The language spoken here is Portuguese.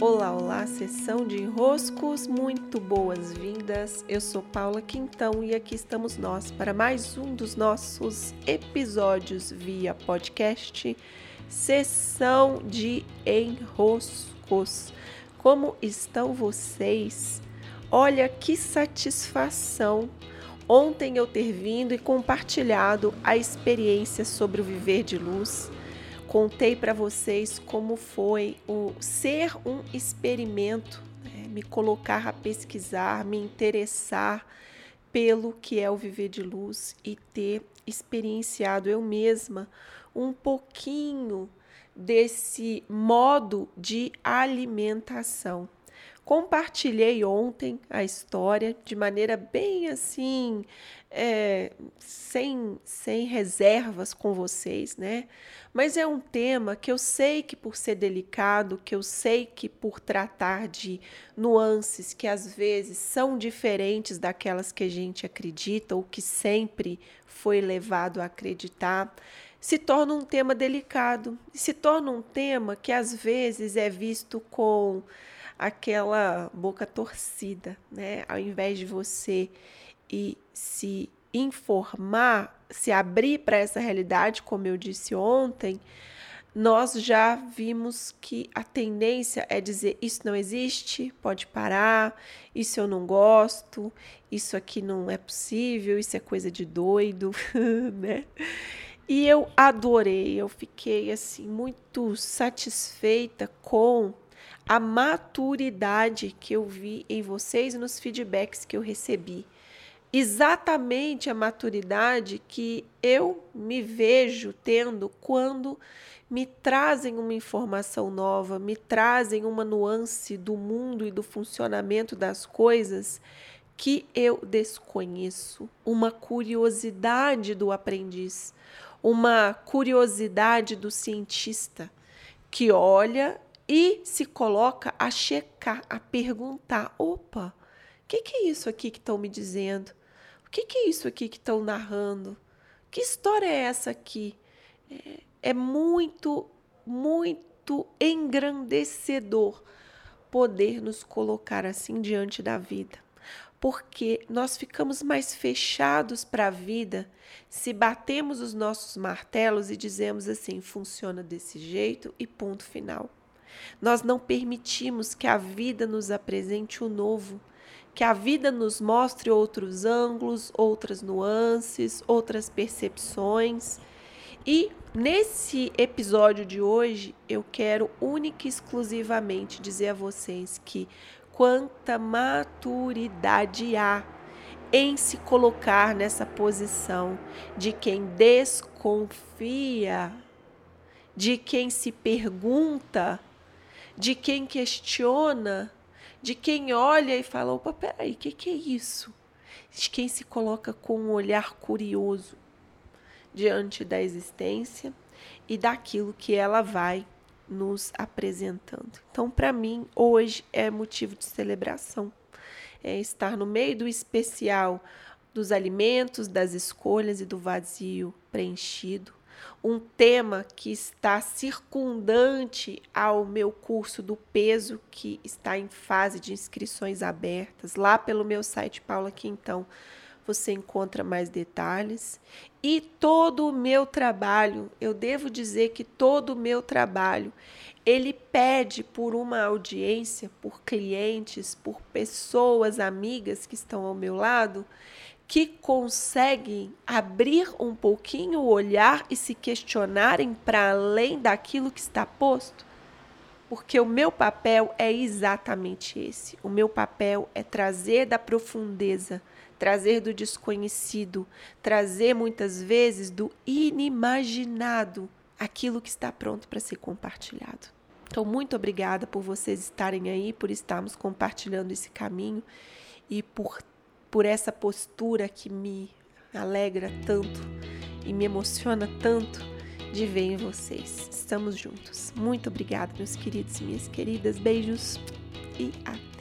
Olá, olá, sessão de enroscos, muito boas-vindas. Eu sou Paula Quintão e aqui estamos nós para mais um dos nossos episódios via podcast, sessão de enroscos. Como estão vocês? Olha que satisfação ontem eu ter vindo e compartilhado a experiência sobre o viver de luz contei para vocês como foi o ser um experimento, né? me colocar a pesquisar, me interessar pelo que é o viver de luz e ter experienciado eu mesma um pouquinho desse modo de alimentação. Compartilhei ontem a história de maneira bem assim, é, sem, sem reservas com vocês, né? Mas é um tema que eu sei que, por ser delicado, que eu sei que, por tratar de nuances que às vezes são diferentes daquelas que a gente acredita ou que sempre foi levado a acreditar, se torna um tema delicado, se torna um tema que às vezes é visto com aquela boca torcida, né? Ao invés de você e se informar, se abrir para essa realidade, como eu disse ontem, nós já vimos que a tendência é dizer isso não existe, pode parar, isso eu não gosto, isso aqui não é possível, isso é coisa de doido, né? E eu adorei, eu fiquei assim muito satisfeita com a maturidade que eu vi em vocês e nos feedbacks que eu recebi. Exatamente a maturidade que eu me vejo tendo quando me trazem uma informação nova, me trazem uma nuance do mundo e do funcionamento das coisas que eu desconheço, uma curiosidade do aprendiz, uma curiosidade do cientista que olha e se coloca a checar, a perguntar: opa, o que, que, é isso aqui que estão me dizendo? O que, que, é isso aqui que estão narrando? Que história é essa aqui? É, é muito, muito engrandecedor poder nos colocar assim diante da vida. Porque nós ficamos mais fechados para a vida se batemos os nossos martelos e dizemos assim: funciona desse jeito e ponto final. Nós não permitimos que a vida nos apresente o novo, que a vida nos mostre outros ângulos, outras nuances, outras percepções. E nesse episódio de hoje, eu quero única e exclusivamente dizer a vocês que quanta maturidade há em se colocar nessa posição de quem desconfia, de quem se pergunta de quem questiona, de quem olha e fala: opa, peraí, o que, que é isso? De quem se coloca com um olhar curioso diante da existência e daquilo que ela vai nos apresentando. Então, para mim, hoje é motivo de celebração. É estar no meio do especial dos alimentos, das escolhas e do vazio preenchido um tema que está circundante ao meu curso do peso, que está em fase de inscrições abertas, lá pelo meu site Paula Quintão. Você encontra mais detalhes. E todo o meu trabalho, eu devo dizer que todo o meu trabalho, ele pede por uma audiência, por clientes, por pessoas, amigas que estão ao meu lado, que conseguem abrir um pouquinho o olhar e se questionarem para além daquilo que está posto? Porque o meu papel é exatamente esse. O meu papel é trazer da profundeza, trazer do desconhecido, trazer muitas vezes do inimaginado aquilo que está pronto para ser compartilhado. Então, muito obrigada por vocês estarem aí, por estarmos compartilhando esse caminho e por por essa postura que me alegra tanto e me emociona tanto de ver em vocês. Estamos juntos. Muito obrigada, meus queridos e minhas queridas. Beijos e até.